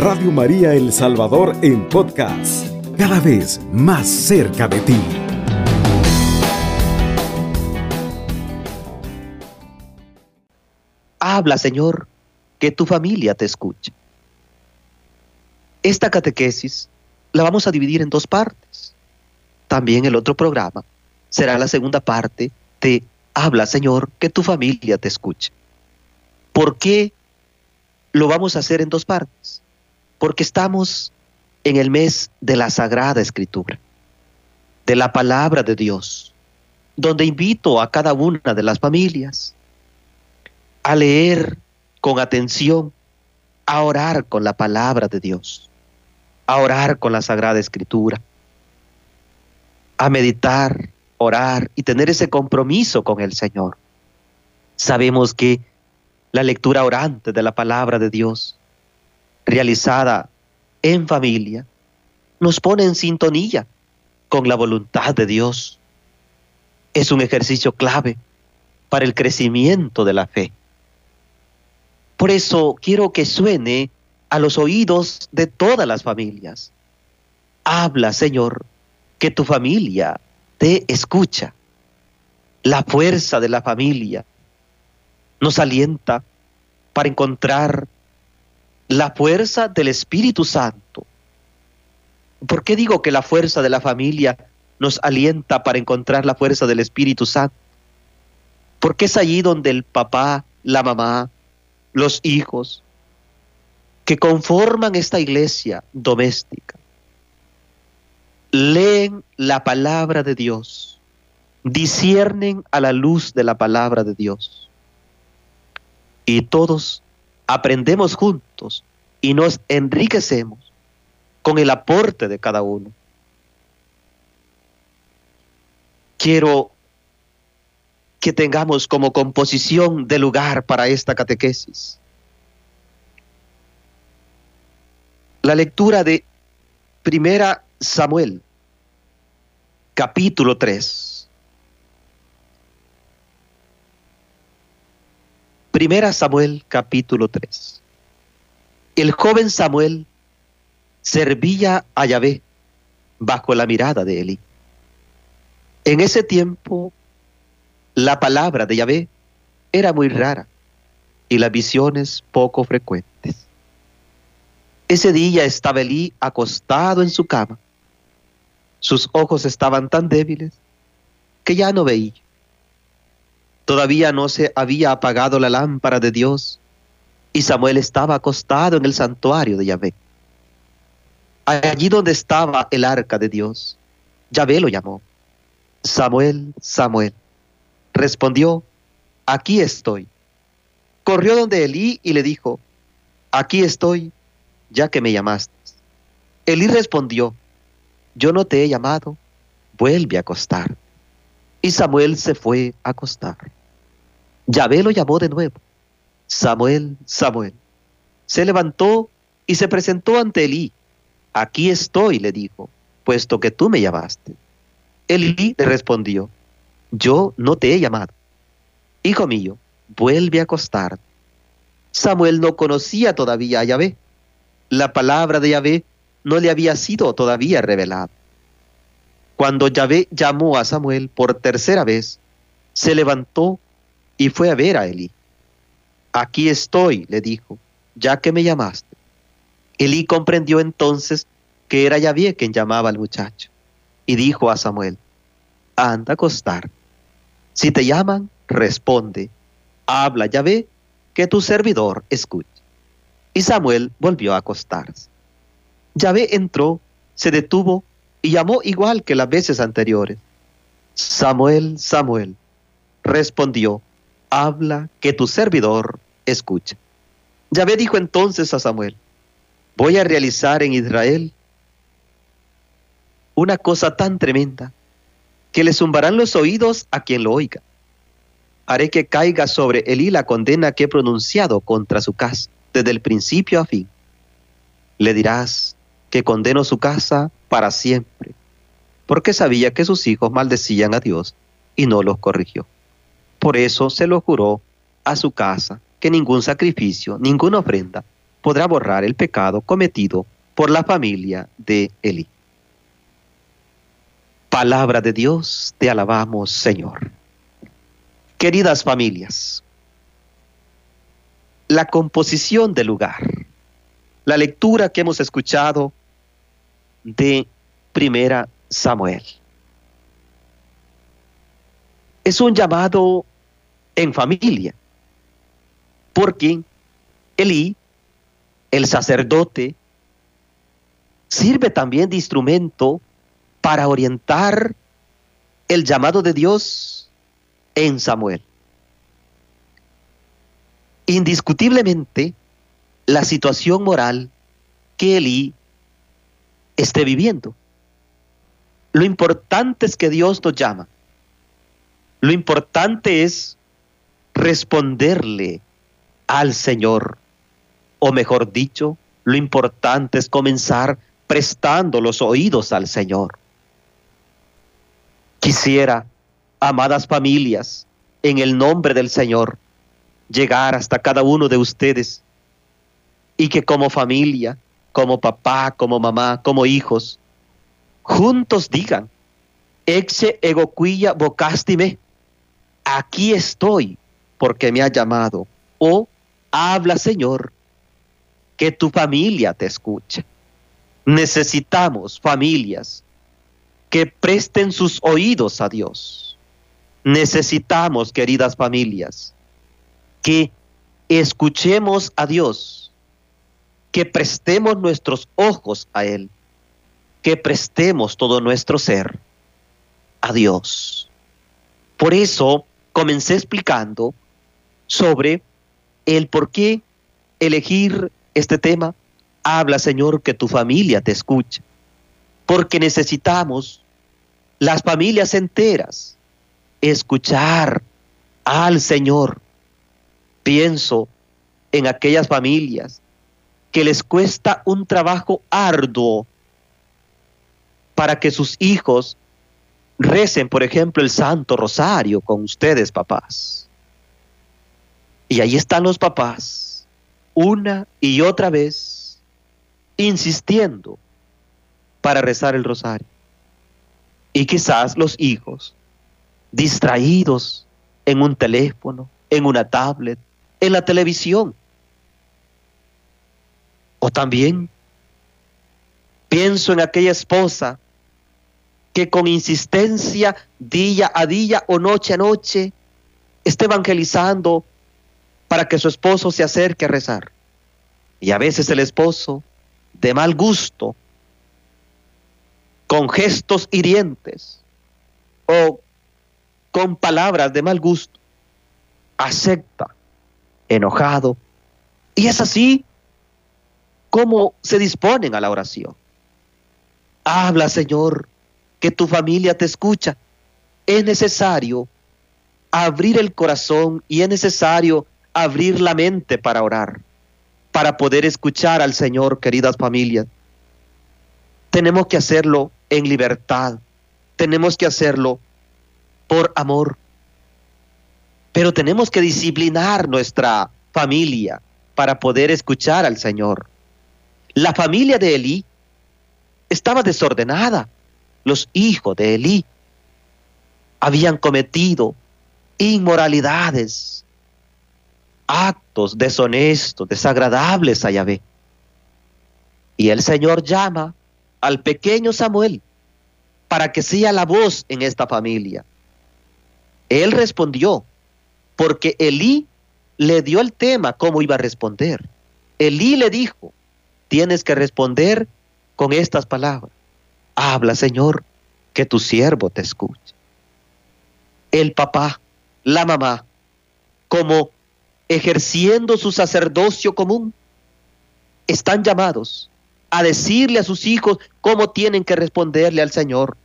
Radio María El Salvador en podcast, cada vez más cerca de ti. Habla, Señor, que tu familia te escuche. Esta catequesis la vamos a dividir en dos partes. También el otro programa será la segunda parte de Habla, Señor, que tu familia te escuche. ¿Por qué lo vamos a hacer en dos partes? Porque estamos en el mes de la Sagrada Escritura, de la palabra de Dios, donde invito a cada una de las familias a leer con atención, a orar con la palabra de Dios, a orar con la Sagrada Escritura, a meditar, orar y tener ese compromiso con el Señor. Sabemos que la lectura orante de la palabra de Dios, realizada en familia, nos pone en sintonía con la voluntad de Dios. Es un ejercicio clave para el crecimiento de la fe. Por eso quiero que suene a los oídos de todas las familias. Habla, Señor, que tu familia te escucha. La fuerza de la familia nos alienta para encontrar la fuerza del Espíritu Santo. ¿Por qué digo que la fuerza de la familia nos alienta para encontrar la fuerza del Espíritu Santo? Porque es allí donde el papá, la mamá, los hijos que conforman esta iglesia doméstica leen la palabra de Dios, disciernen a la luz de la palabra de Dios. Y todos aprendemos juntos y nos enriquecemos con el aporte de cada uno. Quiero que tengamos como composición de lugar para esta catequesis la lectura de Primera Samuel, capítulo 3. Primera Samuel, capítulo 3. El joven Samuel servía a Yahvé bajo la mirada de Eli. En ese tiempo, la palabra de Yahvé era muy rara y las visiones poco frecuentes. Ese día estaba Elí acostado en su cama. Sus ojos estaban tan débiles que ya no veía. Todavía no se había apagado la lámpara de Dios y Samuel estaba acostado en el santuario de Yahvé. Allí donde estaba el arca de Dios, Yahvé lo llamó. Samuel, Samuel. Respondió, aquí estoy. Corrió donde Elí y le dijo, aquí estoy ya que me llamaste. Elí respondió, yo no te he llamado, vuelve a acostar. Y Samuel se fue a acostar. Yahvé lo llamó de nuevo, Samuel, Samuel. Se levantó y se presentó ante Elí. Aquí estoy, le dijo, puesto que tú me llamaste. Elí le respondió, yo no te he llamado. Hijo mío, vuelve a acostar. Samuel no conocía todavía a Yahvé la palabra de Yahvé no le había sido todavía revelada. Cuando Yahvé llamó a Samuel por tercera vez, se levantó y fue a ver a Elí. Aquí estoy, le dijo, ya que me llamaste. Elí comprendió entonces que era Yahvé quien llamaba al muchacho y dijo a Samuel, anda a acostar. Si te llaman, responde, habla Yahvé, que tu servidor escuche. Y Samuel volvió a acostarse. Yahvé entró, se detuvo y llamó igual que las veces anteriores. Samuel, Samuel, respondió, habla que tu servidor escucha. Yahvé dijo entonces a Samuel, voy a realizar en Israel una cosa tan tremenda que le zumbarán los oídos a quien lo oiga. Haré que caiga sobre Elí la condena que he pronunciado contra su casa desde el principio a fin. Le dirás que condeno su casa para siempre, porque sabía que sus hijos maldecían a Dios y no los corrigió. Por eso se lo juró a su casa que ningún sacrificio, ninguna ofrenda podrá borrar el pecado cometido por la familia de Elí. Palabra de Dios, te alabamos, Señor. Queridas familias, la composición del lugar, la lectura que hemos escuchado de Primera Samuel. Es un llamado en familia, porque Elí, el sacerdote, sirve también de instrumento para orientar el llamado de Dios en Samuel. Indiscutiblemente, la situación moral que Elí esté viviendo. Lo importante es que Dios nos llama. Lo importante es responderle al Señor. O mejor dicho, lo importante es comenzar prestando los oídos al Señor. Quisiera, amadas familias, en el nombre del Señor, llegar hasta cada uno de ustedes y que como familia, como papá, como mamá, como hijos, juntos digan, exe egoquilla vocastime, aquí estoy porque me ha llamado. O habla Señor, que tu familia te escuche. Necesitamos familias que presten sus oídos a Dios. Necesitamos, queridas familias, que escuchemos a Dios, que prestemos nuestros ojos a Él, que prestemos todo nuestro ser a Dios. Por eso comencé explicando sobre el por qué elegir este tema. Habla, Señor, que tu familia te escuche porque necesitamos las familias enteras escuchar al Señor. Pienso en aquellas familias que les cuesta un trabajo arduo para que sus hijos recen, por ejemplo, el Santo Rosario con ustedes, papás. Y ahí están los papás, una y otra vez, insistiendo para rezar el rosario. Y quizás los hijos, distraídos en un teléfono, en una tablet, en la televisión. O también pienso en aquella esposa que con insistencia día a día o noche a noche esté evangelizando para que su esposo se acerque a rezar. Y a veces el esposo, de mal gusto, con gestos hirientes o con palabras de mal gusto, acepta, enojado. Y es así como se disponen a la oración. Habla, Señor, que tu familia te escucha. Es necesario abrir el corazón y es necesario abrir la mente para orar, para poder escuchar al Señor, queridas familias. Tenemos que hacerlo en libertad. Tenemos que hacerlo por amor. Pero tenemos que disciplinar nuestra familia para poder escuchar al Señor. La familia de Elí estaba desordenada. Los hijos de Elí habían cometido inmoralidades, actos deshonestos, desagradables a Yahvé. Y el Señor llama al pequeño Samuel para que sea la voz en esta familia. Él respondió, porque Elí le dio el tema cómo iba a responder. Elí le dijo, tienes que responder con estas palabras. Habla, Señor, que tu siervo te escuche. El papá, la mamá, como ejerciendo su sacerdocio común, están llamados a decirle a sus hijos cómo tienen que responderle al Señor.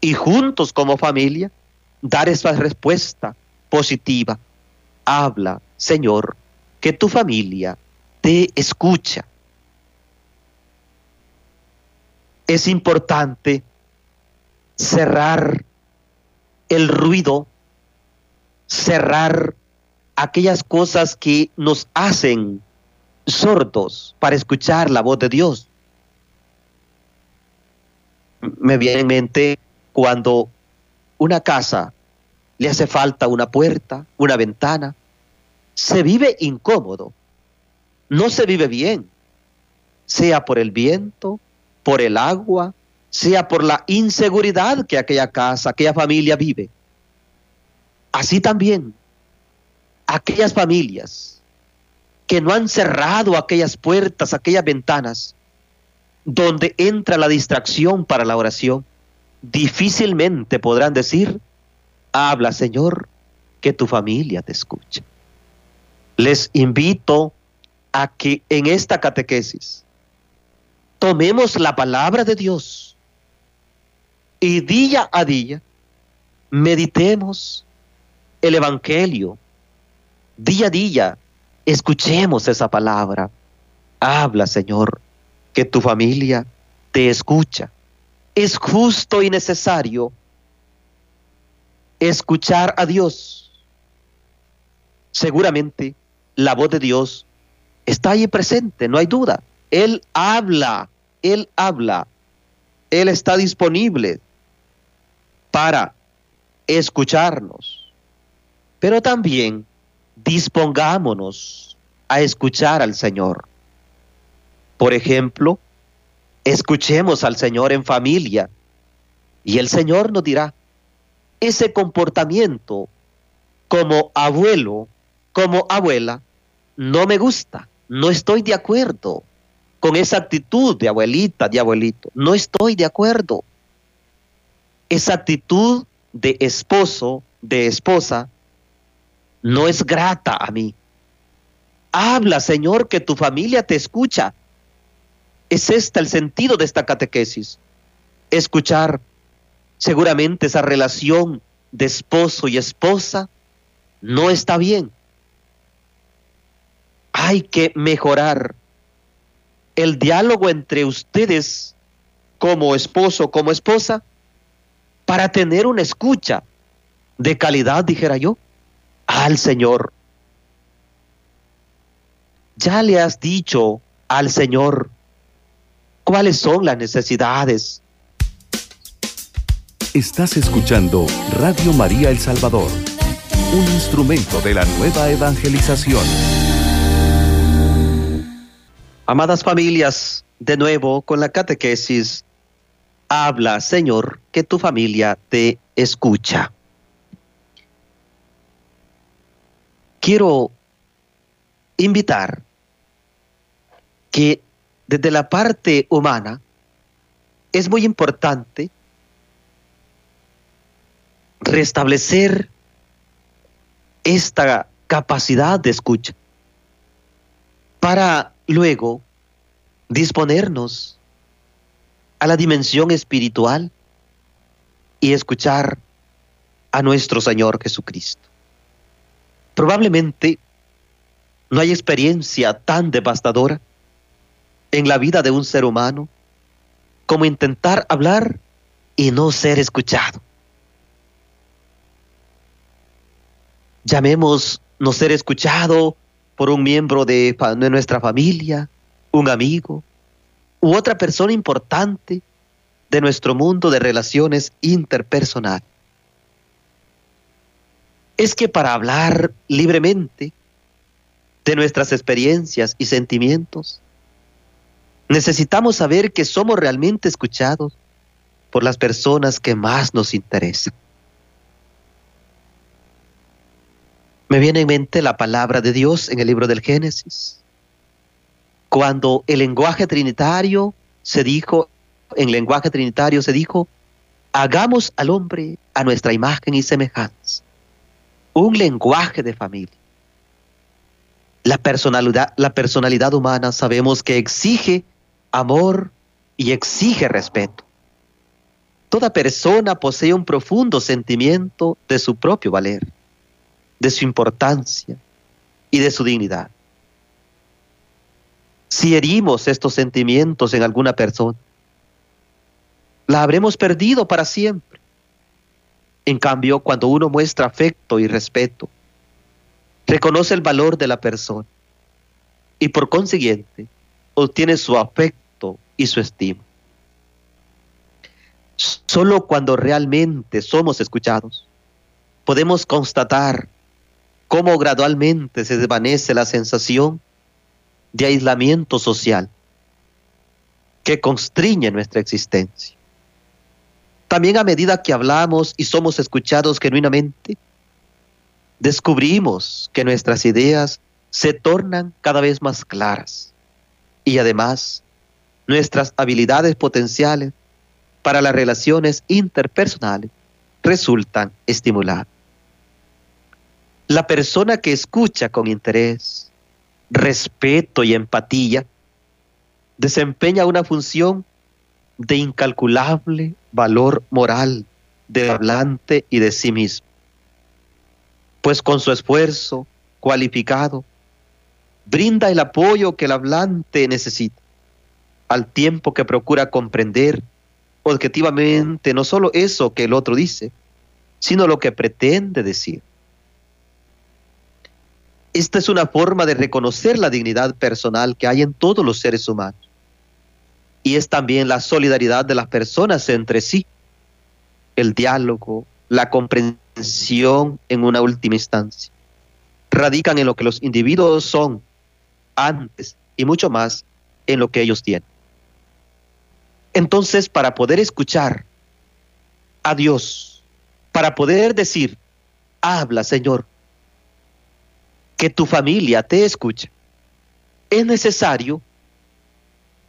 Y juntos como familia, dar esa respuesta positiva. Habla, Señor, que tu familia te escucha. Es importante cerrar el ruido, cerrar aquellas cosas que nos hacen sordos para escuchar la voz de Dios. Me viene en mente cuando una casa le hace falta una puerta, una ventana, se vive incómodo, no se vive bien, sea por el viento, por el agua, sea por la inseguridad que aquella casa, aquella familia vive. Así también, aquellas familias que no han cerrado aquellas puertas, aquellas ventanas, donde entra la distracción para la oración, difícilmente podrán decir, habla Señor, que tu familia te escuche. Les invito a que en esta catequesis tomemos la palabra de Dios y día a día meditemos el Evangelio. Día a día escuchemos esa palabra. Habla, Señor, que tu familia te escucha. Es justo y necesario escuchar a Dios. Seguramente la voz de Dios está ahí presente, no hay duda. Él habla, Él habla, Él está disponible para escucharnos. Pero también dispongámonos a escuchar al Señor. Por ejemplo, escuchemos al Señor en familia y el Señor nos dirá, ese comportamiento como abuelo, como abuela, no me gusta, no estoy de acuerdo con esa actitud de abuelita, de abuelito, no estoy de acuerdo. Esa actitud de esposo, de esposa, no es grata a mí. Habla, Señor, que tu familia te escucha. Es este el sentido de esta catequesis. Escuchar seguramente esa relación de esposo y esposa no está bien. Hay que mejorar el diálogo entre ustedes como esposo, como esposa, para tener una escucha de calidad, dijera yo, al Señor. Ya le has dicho al Señor cuáles son las necesidades Estás escuchando Radio María El Salvador, un instrumento de la nueva evangelización. Amadas familias, de nuevo con la catequesis, habla Señor que tu familia te escucha. Quiero invitar que desde la parte humana es muy importante restablecer esta capacidad de escucha para luego disponernos a la dimensión espiritual y escuchar a nuestro Señor Jesucristo. Probablemente no hay experiencia tan devastadora en la vida de un ser humano como intentar hablar y no ser escuchado. llamemos no ser escuchado por un miembro de, de nuestra familia, un amigo u otra persona importante de nuestro mundo de relaciones interpersonales. Es que para hablar libremente de nuestras experiencias y sentimientos, necesitamos saber que somos realmente escuchados por las personas que más nos interesan. Me viene en mente la palabra de Dios en el libro del Génesis. Cuando el lenguaje trinitario se dijo, en lenguaje trinitario se dijo, hagamos al hombre a nuestra imagen y semejanza. Un lenguaje de familia. La personalidad, la personalidad humana sabemos que exige amor y exige respeto. Toda persona posee un profundo sentimiento de su propio valer de su importancia y de su dignidad. Si herimos estos sentimientos en alguna persona, la habremos perdido para siempre. En cambio, cuando uno muestra afecto y respeto, reconoce el valor de la persona y por consiguiente obtiene su afecto y su estima. Solo cuando realmente somos escuchados, podemos constatar cómo gradualmente se desvanece la sensación de aislamiento social que constriñe nuestra existencia. También a medida que hablamos y somos escuchados genuinamente, descubrimos que nuestras ideas se tornan cada vez más claras y además nuestras habilidades potenciales para las relaciones interpersonales resultan estimular. La persona que escucha con interés, respeto y empatía desempeña una función de incalculable valor moral del hablante y de sí mismo. Pues con su esfuerzo cualificado, brinda el apoyo que el hablante necesita, al tiempo que procura comprender objetivamente no solo eso que el otro dice, sino lo que pretende decir. Esta es una forma de reconocer la dignidad personal que hay en todos los seres humanos. Y es también la solidaridad de las personas entre sí, el diálogo, la comprensión en una última instancia. Radican en lo que los individuos son antes y mucho más en lo que ellos tienen. Entonces, para poder escuchar a Dios, para poder decir, habla Señor, que tu familia te escuche, es necesario,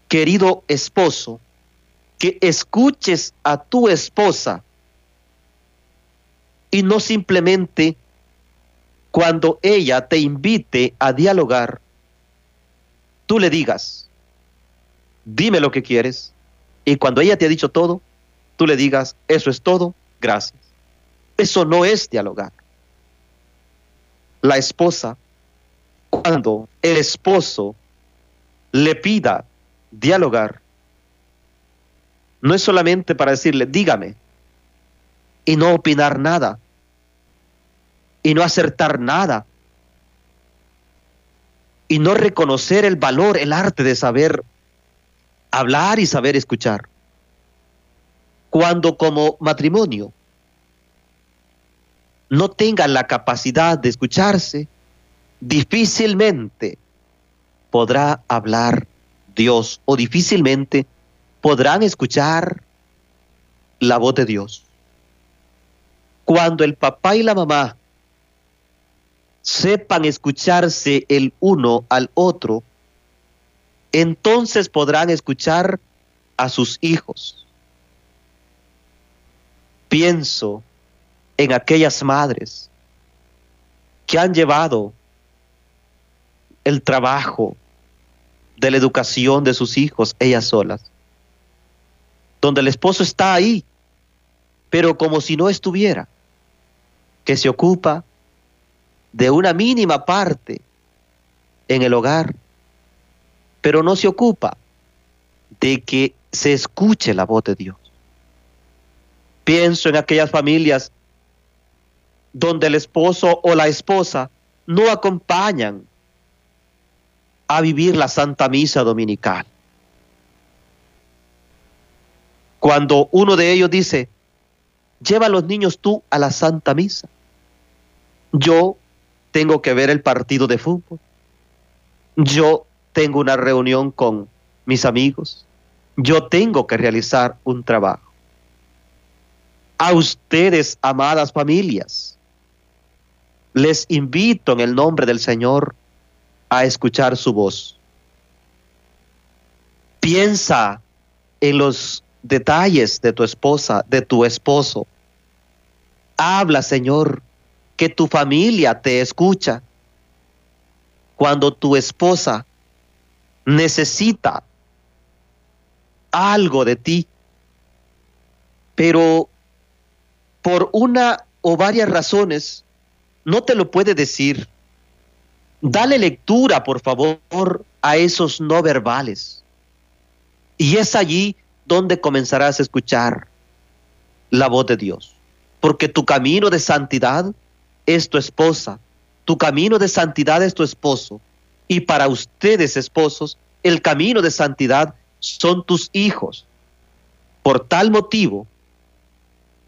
querido esposo, que escuches a tu esposa y no simplemente cuando ella te invite a dialogar, tú le digas, dime lo que quieres, y cuando ella te ha dicho todo, tú le digas, eso es todo, gracias. Eso no es dialogar. La esposa, cuando el esposo le pida dialogar, no es solamente para decirle, dígame, y no opinar nada, y no acertar nada, y no reconocer el valor, el arte de saber hablar y saber escuchar. Cuando como matrimonio no tengan la capacidad de escucharse, difícilmente podrá hablar Dios o difícilmente podrán escuchar la voz de Dios. Cuando el papá y la mamá sepan escucharse el uno al otro, entonces podrán escuchar a sus hijos. Pienso en aquellas madres que han llevado el trabajo de la educación de sus hijos ellas solas, donde el esposo está ahí, pero como si no estuviera, que se ocupa de una mínima parte en el hogar pero no se ocupa de que se escuche la voz de Dios. Pienso en aquellas familias donde el esposo o la esposa no acompañan a vivir la Santa Misa Dominical. Cuando uno de ellos dice, lleva a los niños tú a la Santa Misa, yo tengo que ver el partido de fútbol, yo tengo una reunión con mis amigos, yo tengo que realizar un trabajo. A ustedes, amadas familias, les invito en el nombre del Señor a escuchar su voz. Piensa en los detalles de tu esposa, de tu esposo. Habla, Señor, que tu familia te escucha. Cuando tu esposa necesita algo de ti, pero por una o varias razones no te lo puede decir. Dale lectura, por favor, a esos no verbales. Y es allí donde comenzarás a escuchar la voz de Dios. Porque tu camino de santidad es tu esposa, tu camino de santidad es tu esposo, Y para ustedes, esposos, el camino de santidad son tus hijos. Por tal motivo,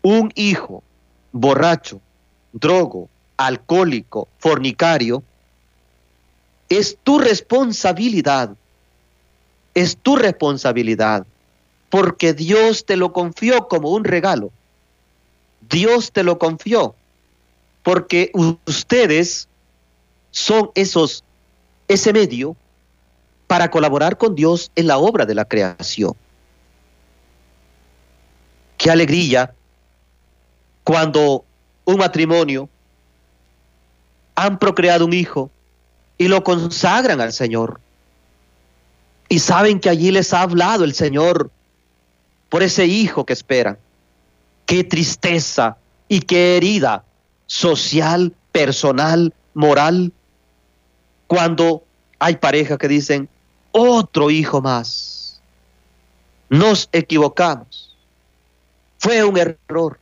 un hijo borracho, drogo, alcohólico, fornicario, es tu responsabilidad. Es tu responsabilidad. Porque Dios te lo confió como un regalo. Dios te lo confió. Porque ustedes son esos, ese medio para colaborar con Dios en la obra de la creación. Qué alegría cuando un matrimonio han procreado un hijo y lo consagran al Señor. Y saben que allí les ha hablado el Señor por ese hijo que esperan. Qué tristeza y qué herida social, personal, moral, cuando hay parejas que dicen, otro hijo más. Nos equivocamos. Fue un error.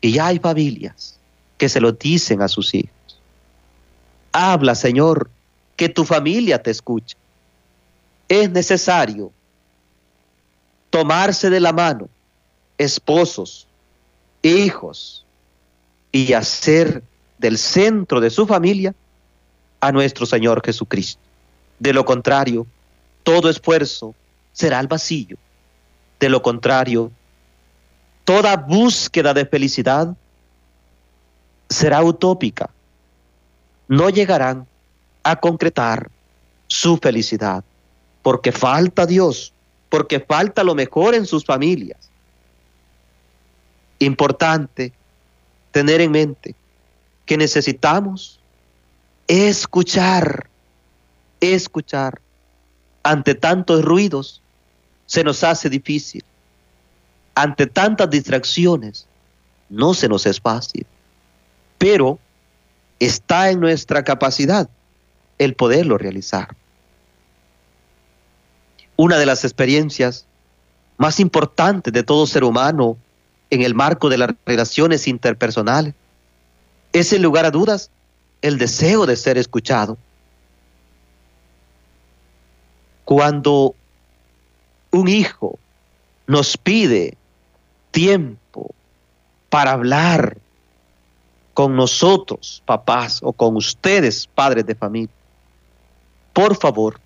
Y hay familias que se lo dicen a sus hijos. Habla, Señor, que tu familia te escuche. Es necesario tomarse de la mano, esposos, hijos, y hacer del centro de su familia a nuestro Señor Jesucristo. De lo contrario, todo esfuerzo será al vacío. De lo contrario, toda búsqueda de felicidad será utópica. No llegarán a concretar su felicidad, porque falta Dios, porque falta lo mejor en sus familias. Importante tener en mente que necesitamos escuchar escuchar. Ante tantos ruidos se nos hace difícil. Ante tantas distracciones no se nos es fácil. Pero está en nuestra capacidad el poderlo realizar. Una de las experiencias más importantes de todo ser humano en el marco de las relaciones interpersonales es, en lugar a dudas, el deseo de ser escuchado. Cuando un hijo nos pide tiempo para hablar con nosotros, papás, o con ustedes, padres de familia, por favor,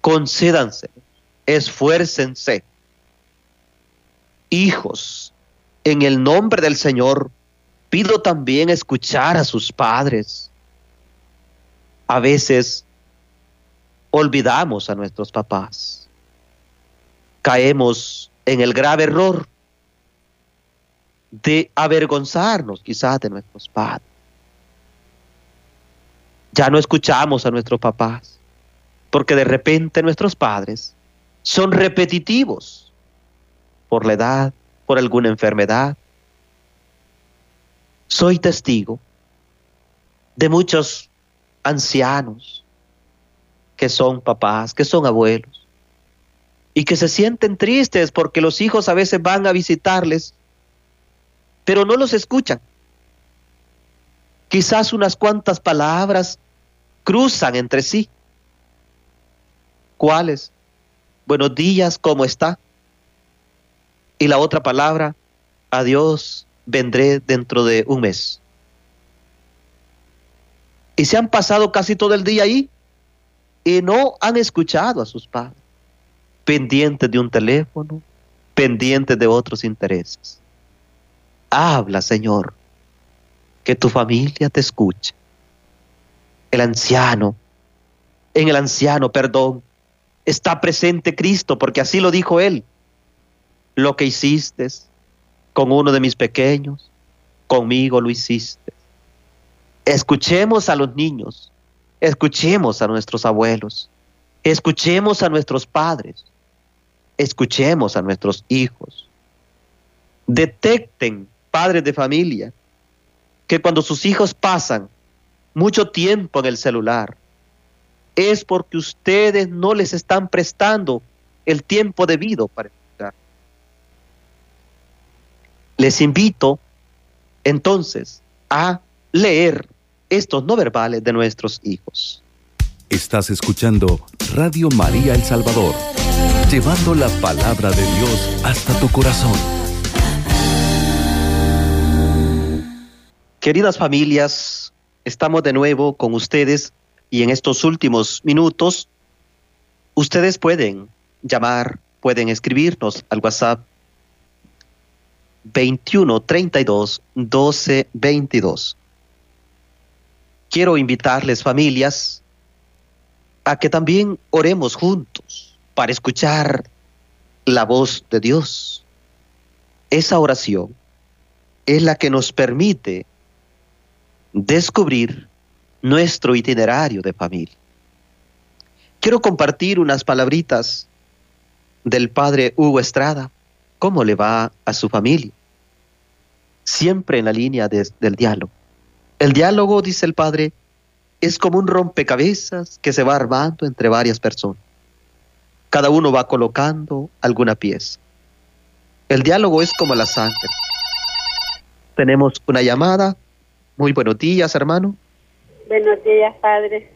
concédanse, esfuércense. Hijos, en el nombre del Señor, pido también escuchar a sus padres. A veces olvidamos a nuestros papás. Caemos en el grave error de avergonzarnos quizás de nuestros padres. Ya no escuchamos a nuestros papás, porque de repente nuestros padres son repetitivos por la edad, por alguna enfermedad. Soy testigo de muchos ancianos que son papás, que son abuelos, y que se sienten tristes porque los hijos a veces van a visitarles, pero no los escuchan. Quizás unas cuantas palabras cruzan entre sí. ¿Cuáles? Buenos días, ¿cómo está? Y la otra palabra, adiós, vendré dentro de un mes. Y se han pasado casi todo el día ahí y no han escuchado a sus padres, pendientes de un teléfono, pendientes de otros intereses. Habla, Señor, que tu familia te escuche. El anciano, en el anciano, perdón, está presente Cristo, porque así lo dijo Él. Lo que hiciste con uno de mis pequeños, conmigo lo hiciste. Escuchemos a los niños Escuchemos a nuestros abuelos, escuchemos a nuestros padres, escuchemos a nuestros hijos. Detecten, padres de familia, que cuando sus hijos pasan mucho tiempo en el celular, es porque ustedes no les están prestando el tiempo debido para escuchar. Les invito entonces a leer estos no verbales de nuestros hijos. Estás escuchando Radio María El Salvador, llevando la palabra de Dios hasta tu corazón. Queridas familias, estamos de nuevo con ustedes y en estos últimos minutos ustedes pueden llamar, pueden escribirnos al WhatsApp 21 32 12 22. Quiero invitarles familias a que también oremos juntos para escuchar la voz de Dios. Esa oración es la que nos permite descubrir nuestro itinerario de familia. Quiero compartir unas palabritas del padre Hugo Estrada, cómo le va a su familia, siempre en la línea del diálogo. El diálogo, dice el padre, es como un rompecabezas que se va armando entre varias personas. Cada uno va colocando alguna pieza. El diálogo es como la sangre. Tenemos una llamada. Muy buenos días, hermano. Buenos días, padre.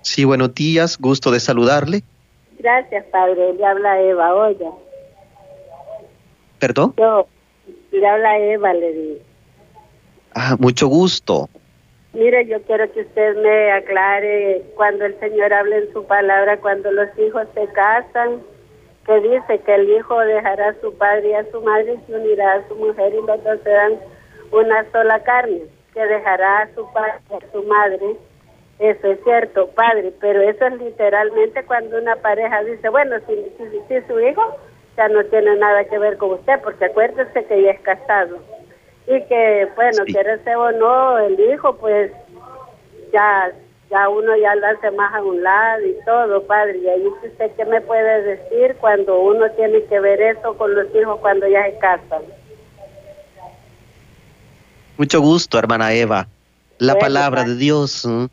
Sí, buenos días. Gusto de saludarle. Gracias, padre. Le habla Eva Oya. ¿Perdón? Yo, le habla Eva, le digo. Ah, mucho gusto. Mire, yo quiero que usted me aclare cuando el Señor habla en su palabra, cuando los hijos se casan, que dice que el hijo dejará a su padre y a su madre y se unirá a su mujer y los dos serán una sola carne, que dejará a su padre a su madre. Eso es cierto, padre, pero eso es literalmente cuando una pareja dice, bueno, si, si, si su hijo ya no tiene nada que ver con usted, porque acuérdese que ya es casado y que bueno sí. quiere ser o no el hijo pues ya ya uno ya lo hace más a un lado y todo padre y ahí usted qué me puede decir cuando uno tiene que ver eso con los hijos cuando ya se casan mucho gusto hermana Eva la palabra de Dios ¿eh?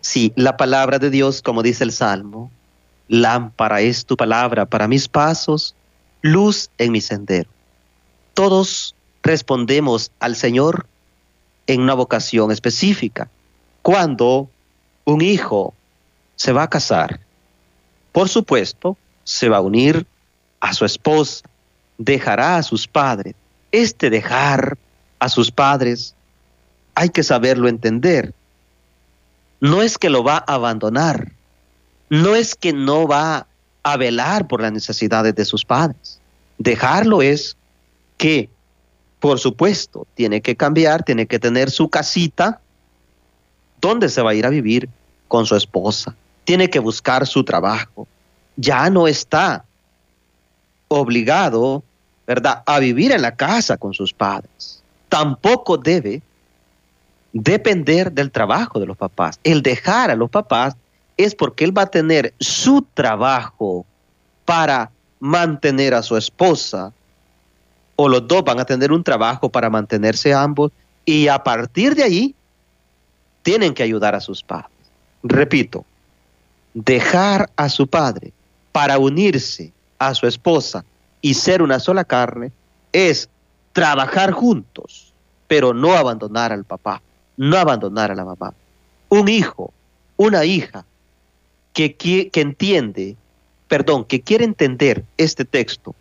sí la palabra de Dios como dice el salmo lámpara es tu palabra para mis pasos luz en mi sendero todos respondemos al Señor en una vocación específica. Cuando un hijo se va a casar, por supuesto, se va a unir a su esposa, dejará a sus padres. Este dejar a sus padres hay que saberlo entender. No es que lo va a abandonar, no es que no va a velar por las necesidades de sus padres. Dejarlo es que por supuesto, tiene que cambiar, tiene que tener su casita donde se va a ir a vivir con su esposa. Tiene que buscar su trabajo. Ya no está obligado, ¿verdad?, a vivir en la casa con sus padres. Tampoco debe depender del trabajo de los papás. El dejar a los papás es porque él va a tener su trabajo para mantener a su esposa, o los dos van a tener un trabajo para mantenerse ambos y a partir de ahí tienen que ayudar a sus padres. Repito, dejar a su padre para unirse a su esposa y ser una sola carne es trabajar juntos, pero no abandonar al papá, no abandonar a la mamá. Un hijo, una hija que, que, entiende, perdón, que quiere entender este texto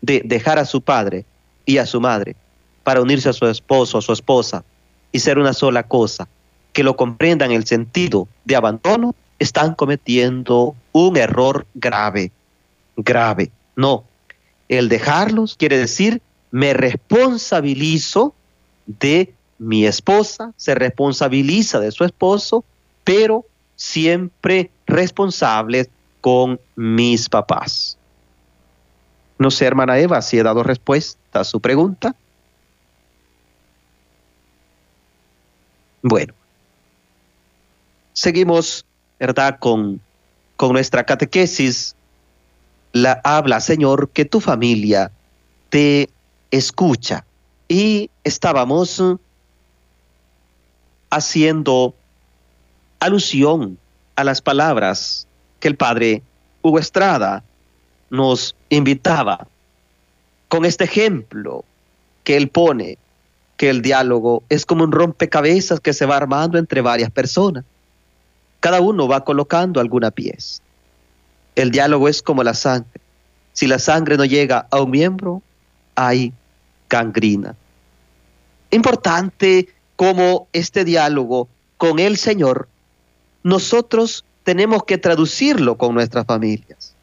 de dejar a su padre y a su madre para unirse a su esposo o su esposa y ser una sola cosa, que lo comprendan el sentido de abandono, están cometiendo un error grave, grave. No, el dejarlos quiere decir me responsabilizo de mi esposa, se responsabiliza de su esposo, pero siempre responsables con mis papás. No sé, hermana Eva, si he dado respuesta a su pregunta. Bueno, seguimos, ¿verdad? Con, con nuestra catequesis. La habla, Señor, que tu familia te escucha. Y estábamos haciendo alusión a las palabras que el padre Hugo Estrada nos invitaba con este ejemplo que él pone, que el diálogo es como un rompecabezas que se va armando entre varias personas. Cada uno va colocando alguna pieza. El diálogo es como la sangre. Si la sangre no llega a un miembro, hay gangrina. Importante como este diálogo con el Señor, nosotros tenemos que traducirlo con nuestras familias.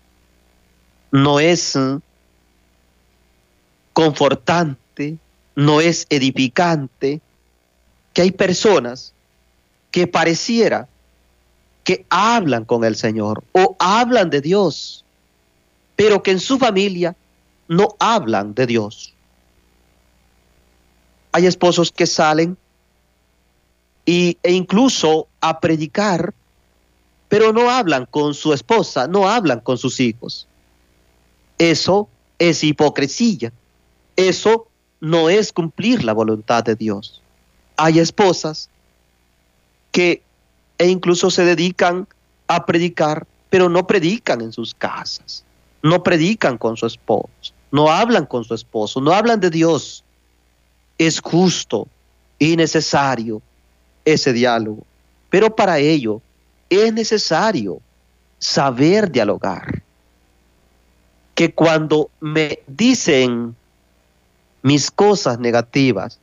No es confortante, no es edificante, que hay personas que pareciera que hablan con el Señor o hablan de Dios, pero que en su familia no hablan de Dios. Hay esposos que salen y, e incluso a predicar, pero no hablan con su esposa, no hablan con sus hijos. Eso es hipocresía. Eso no es cumplir la voluntad de Dios. Hay esposas que e incluso se dedican a predicar, pero no predican en sus casas, no predican con su esposo, no hablan con su esposo, no hablan de Dios. Es justo y necesario ese diálogo, pero para ello es necesario saber dialogar. Que cuando me dicen mis cosas negativas,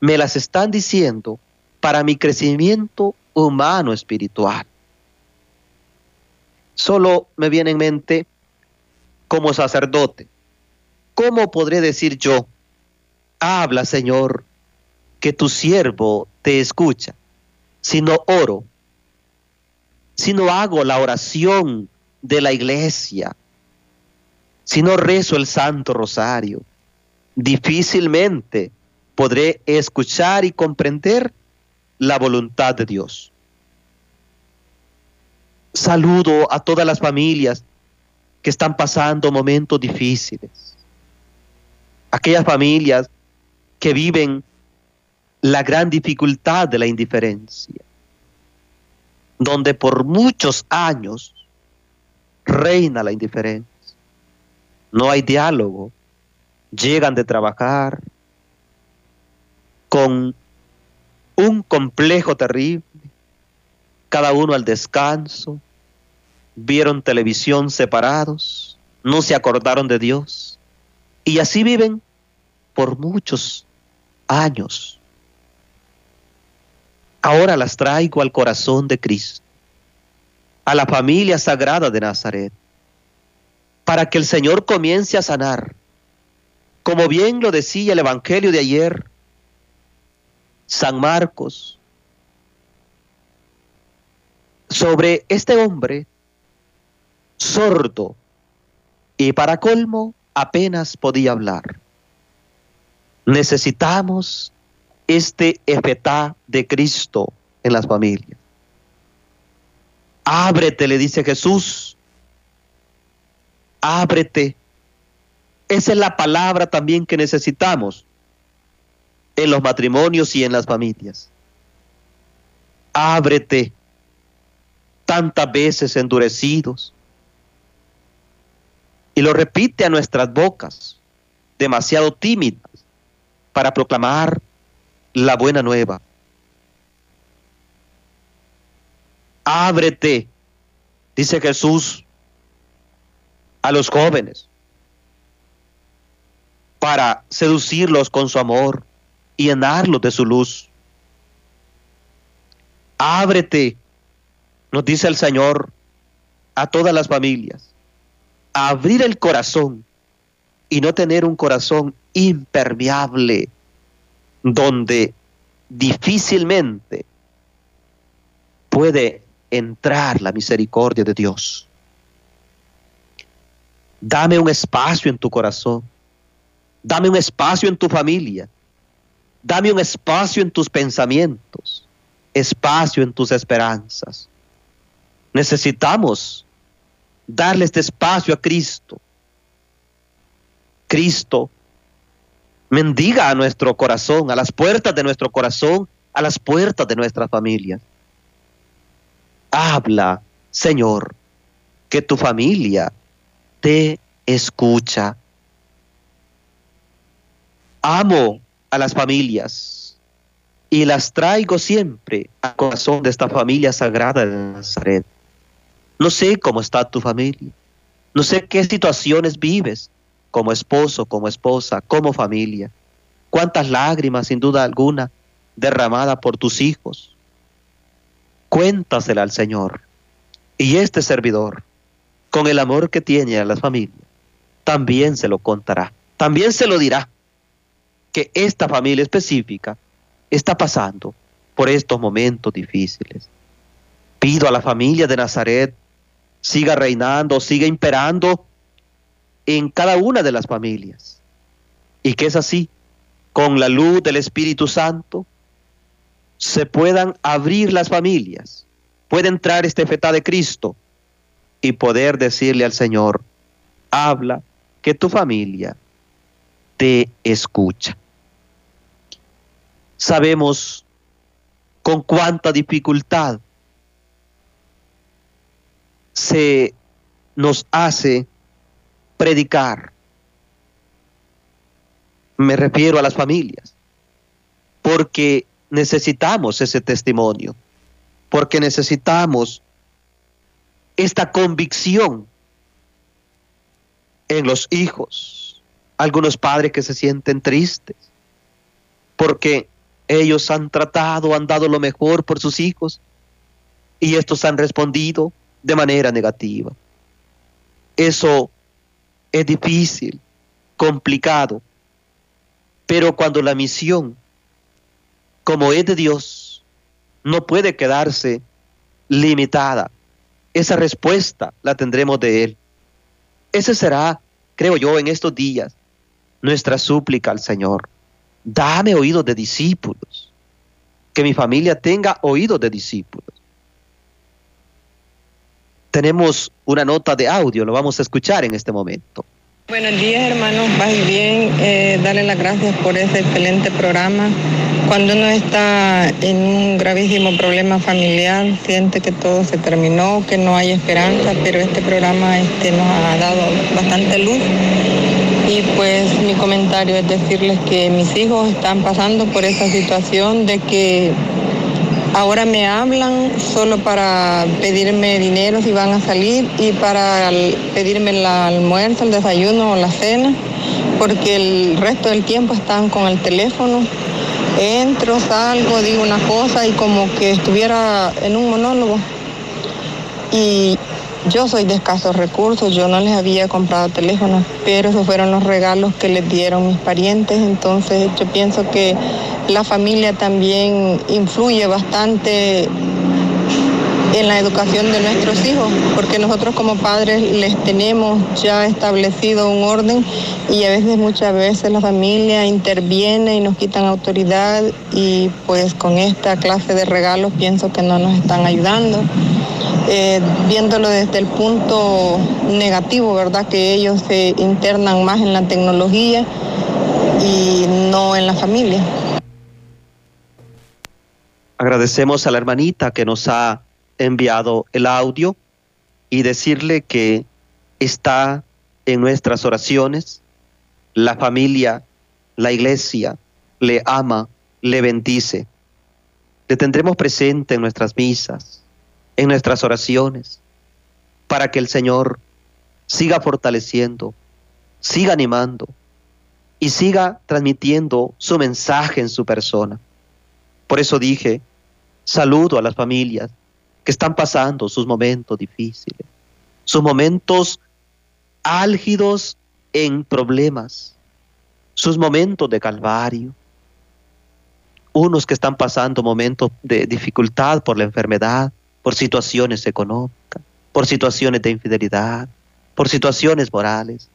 me las están diciendo para mi crecimiento humano espiritual. Solo me viene en mente como sacerdote, ¿cómo podré decir yo, habla Señor, que tu siervo te escucha, si no oro, si no hago la oración de la iglesia, si no rezo el Santo Rosario? difícilmente podré escuchar y comprender la voluntad de Dios. Saludo a todas las familias que están pasando momentos difíciles. Aquellas familias que viven la gran dificultad de la indiferencia, donde por muchos años reina la indiferencia. No hay diálogo, llegan de trabajar con un complejo terrible, cada uno al descanso, vieron televisión separados, no se acordaron de Dios y así viven por muchos años. Ahora las traigo al corazón de Cristo, a la familia sagrada de Nazaret, para que el Señor comience a sanar como bien lo decía el Evangelio de ayer, San Marcos, sobre este hombre sordo y para colmo apenas podía hablar. Necesitamos este efetá de Cristo en las familias. Ábrete, le dice Jesús. Ábrete esa es la palabra también que necesitamos en los matrimonios y en las familias. Ábrete tantas veces endurecidos. Y lo repite a nuestras bocas, demasiado tímidas, para proclamar la buena nueva. Ábrete, dice Jesús, a los jóvenes para seducirlos con su amor y llenarlos de su luz. Ábrete, nos dice el Señor, a todas las familias, abrir el corazón y no tener un corazón impermeable donde difícilmente puede entrar la misericordia de Dios. Dame un espacio en tu corazón Dame un espacio en tu familia. Dame un espacio en tus pensamientos. Espacio en tus esperanzas. Necesitamos darle este espacio a Cristo. Cristo mendiga a nuestro corazón, a las puertas de nuestro corazón, a las puertas de nuestra familia. Habla, Señor, que tu familia te escucha. Amo a las familias y las traigo siempre al corazón de esta familia sagrada de Nazaret. No sé cómo está tu familia, no sé qué situaciones vives como esposo, como esposa, como familia. Cuántas lágrimas, sin duda alguna, derramadas por tus hijos. Cuéntasela al Señor. Y este servidor, con el amor que tiene a las familias, también se lo contará, también se lo dirá que esta familia específica está pasando por estos momentos difíciles. Pido a la familia de Nazaret siga reinando, siga imperando en cada una de las familias. Y que es así, con la luz del Espíritu Santo, se puedan abrir las familias, puede entrar este feta de Cristo y poder decirle al Señor, habla, que tu familia te escucha. Sabemos con cuánta dificultad se nos hace predicar. Me refiero a las familias, porque necesitamos ese testimonio, porque necesitamos esta convicción en los hijos. Algunos padres que se sienten tristes porque ellos han tratado, han dado lo mejor por sus hijos y estos han respondido de manera negativa. Eso es difícil, complicado, pero cuando la misión, como es de Dios, no puede quedarse limitada, esa respuesta la tendremos de Él. Ese será, creo yo, en estos días, nuestra súplica al Señor dame oídos de discípulos, que mi familia tenga oídos de discípulos. Tenemos una nota de audio, lo vamos a escuchar en este momento. Buenos días hermanos, vas bien, eh, darle las gracias por ese excelente programa. Cuando uno está en un gravísimo problema familiar, siente que todo se terminó, que no hay esperanza, pero este programa este, nos ha dado bastante luz y pues mi comentario es decirles que mis hijos están pasando por esa situación de que ahora me hablan solo para pedirme dinero si van a salir y para pedirme el almuerzo, el desayuno o la cena, porque el resto del tiempo están con el teléfono. Entro, salgo, digo una cosa y como que estuviera en un monólogo. Y yo soy de escasos recursos, yo no les había comprado teléfono, pero esos fueron los regalos que les dieron mis parientes, entonces yo pienso que la familia también influye bastante en la educación de nuestros hijos, porque nosotros como padres les tenemos ya establecido un orden y a veces, muchas veces la familia interviene y nos quitan autoridad y pues con esta clase de regalos pienso que no nos están ayudando. Eh, viéndolo desde el punto negativo, ¿verdad? Que ellos se internan más en la tecnología y no en la familia. Agradecemos a la hermanita que nos ha enviado el audio y decirle que está en nuestras oraciones. La familia, la iglesia le ama, le bendice. Le tendremos presente en nuestras misas, en nuestras oraciones, para que el Señor siga fortaleciendo, siga animando y siga transmitiendo su mensaje en su persona. Por eso dije, saludo a las familias que están pasando sus momentos difíciles, sus momentos álgidos en problemas, sus momentos de calvario, unos que están pasando momentos de dificultad por la enfermedad, por situaciones económicas, por situaciones de infidelidad, por situaciones morales.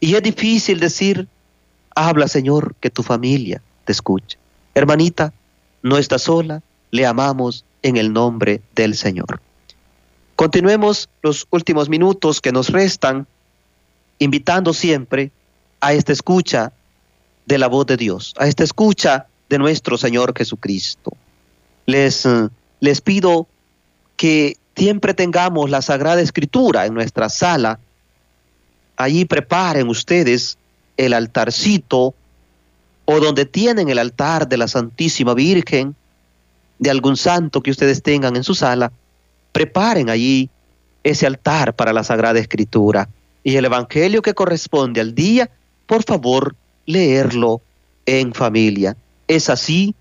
Y es difícil decir, habla Señor, que tu familia te escuche. Hermanita, no está sola, le amamos en el nombre del Señor. Continuemos los últimos minutos que nos restan, invitando siempre a esta escucha de la voz de Dios, a esta escucha de nuestro Señor Jesucristo. Les, eh, les pido que siempre tengamos la Sagrada Escritura en nuestra sala. Allí preparen ustedes el altarcito o donde tienen el altar de la Santísima Virgen, de algún santo que ustedes tengan en su sala, preparen allí ese altar para la Sagrada Escritura. Y el Evangelio que corresponde al día, por favor, leerlo en familia. Es así,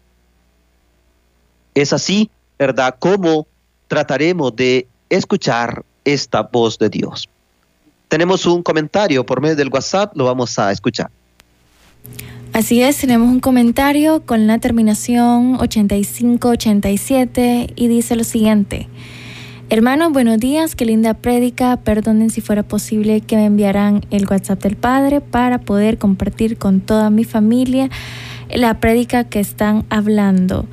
es así, ¿verdad? Como trataremos de escuchar esta voz de Dios. Tenemos un comentario por medio del WhatsApp, lo vamos a escuchar. Así es, tenemos un comentario con la terminación 8587 y dice lo siguiente. Hermanos, buenos días, qué linda prédica. Perdonen si fuera posible que me enviaran el WhatsApp del Padre para poder compartir con toda mi familia la prédica que están hablando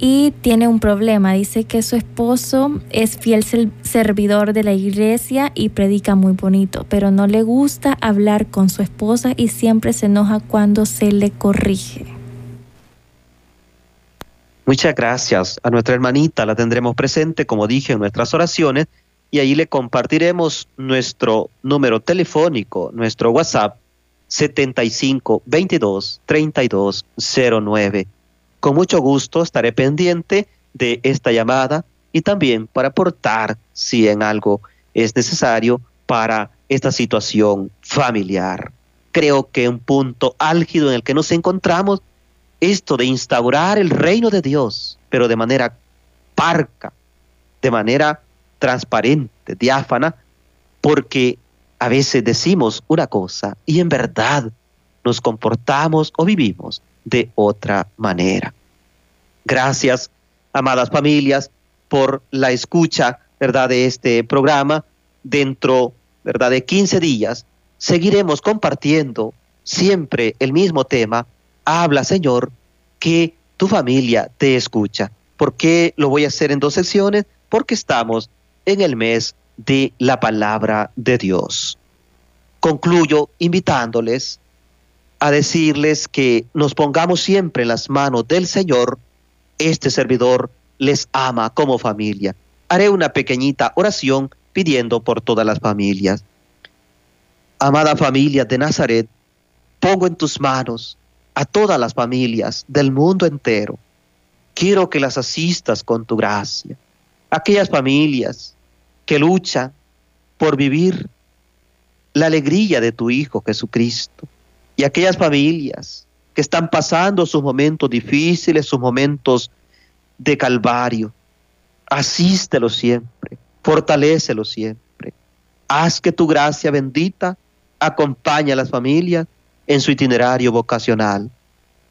y tiene un problema. Dice que su esposo es fiel servidor de la iglesia y predica muy bonito, pero no le gusta hablar con su esposa y siempre se enoja cuando se le corrige. Muchas gracias a nuestra hermanita, la tendremos presente, como dije, en nuestras oraciones y ahí le compartiremos nuestro número telefónico, nuestro WhatsApp 75 22 32 09 con mucho gusto estaré pendiente de esta llamada y también para aportar si en algo es necesario para esta situación familiar. Creo que un punto álgido en el que nos encontramos, esto de instaurar el reino de Dios, pero de manera parca, de manera transparente, diáfana, porque a veces decimos una cosa y en verdad nos comportamos o vivimos de otra manera. Gracias, amadas familias, por la escucha, ¿verdad?, de este programa. Dentro, ¿verdad?, de 15 días seguiremos compartiendo siempre el mismo tema. Habla, Señor, que tu familia te escucha. ¿Por qué lo voy a hacer en dos secciones? Porque estamos en el mes de la palabra de Dios. Concluyo invitándoles a decirles que nos pongamos siempre en las manos del Señor. Este servidor les ama como familia. Haré una pequeñita oración pidiendo por todas las familias. Amada familia de Nazaret, pongo en tus manos a todas las familias del mundo entero. Quiero que las asistas con tu gracia. Aquellas familias que luchan por vivir la alegría de tu Hijo Jesucristo y aquellas familias que están pasando sus momentos difíciles, sus momentos de calvario. Asístelo siempre, fortalécelo siempre. Haz que tu gracia bendita acompañe a las familias en su itinerario vocacional.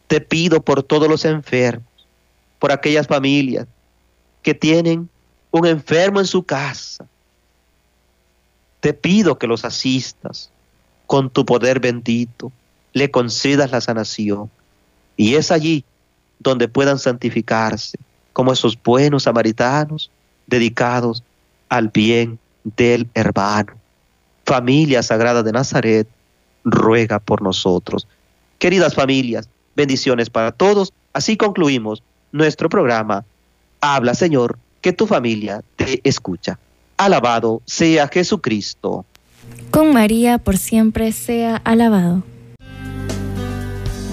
Te pido por todos los enfermos, por aquellas familias que tienen un enfermo en su casa. Te pido que los asistas con tu poder bendito le concedas la sanación. Y es allí donde puedan santificarse como esos buenos samaritanos dedicados al bien del hermano. Familia Sagrada de Nazaret, ruega por nosotros. Queridas familias, bendiciones para todos. Así concluimos nuestro programa. Habla, Señor, que tu familia te escucha. Alabado sea Jesucristo. Con María por siempre sea alabado.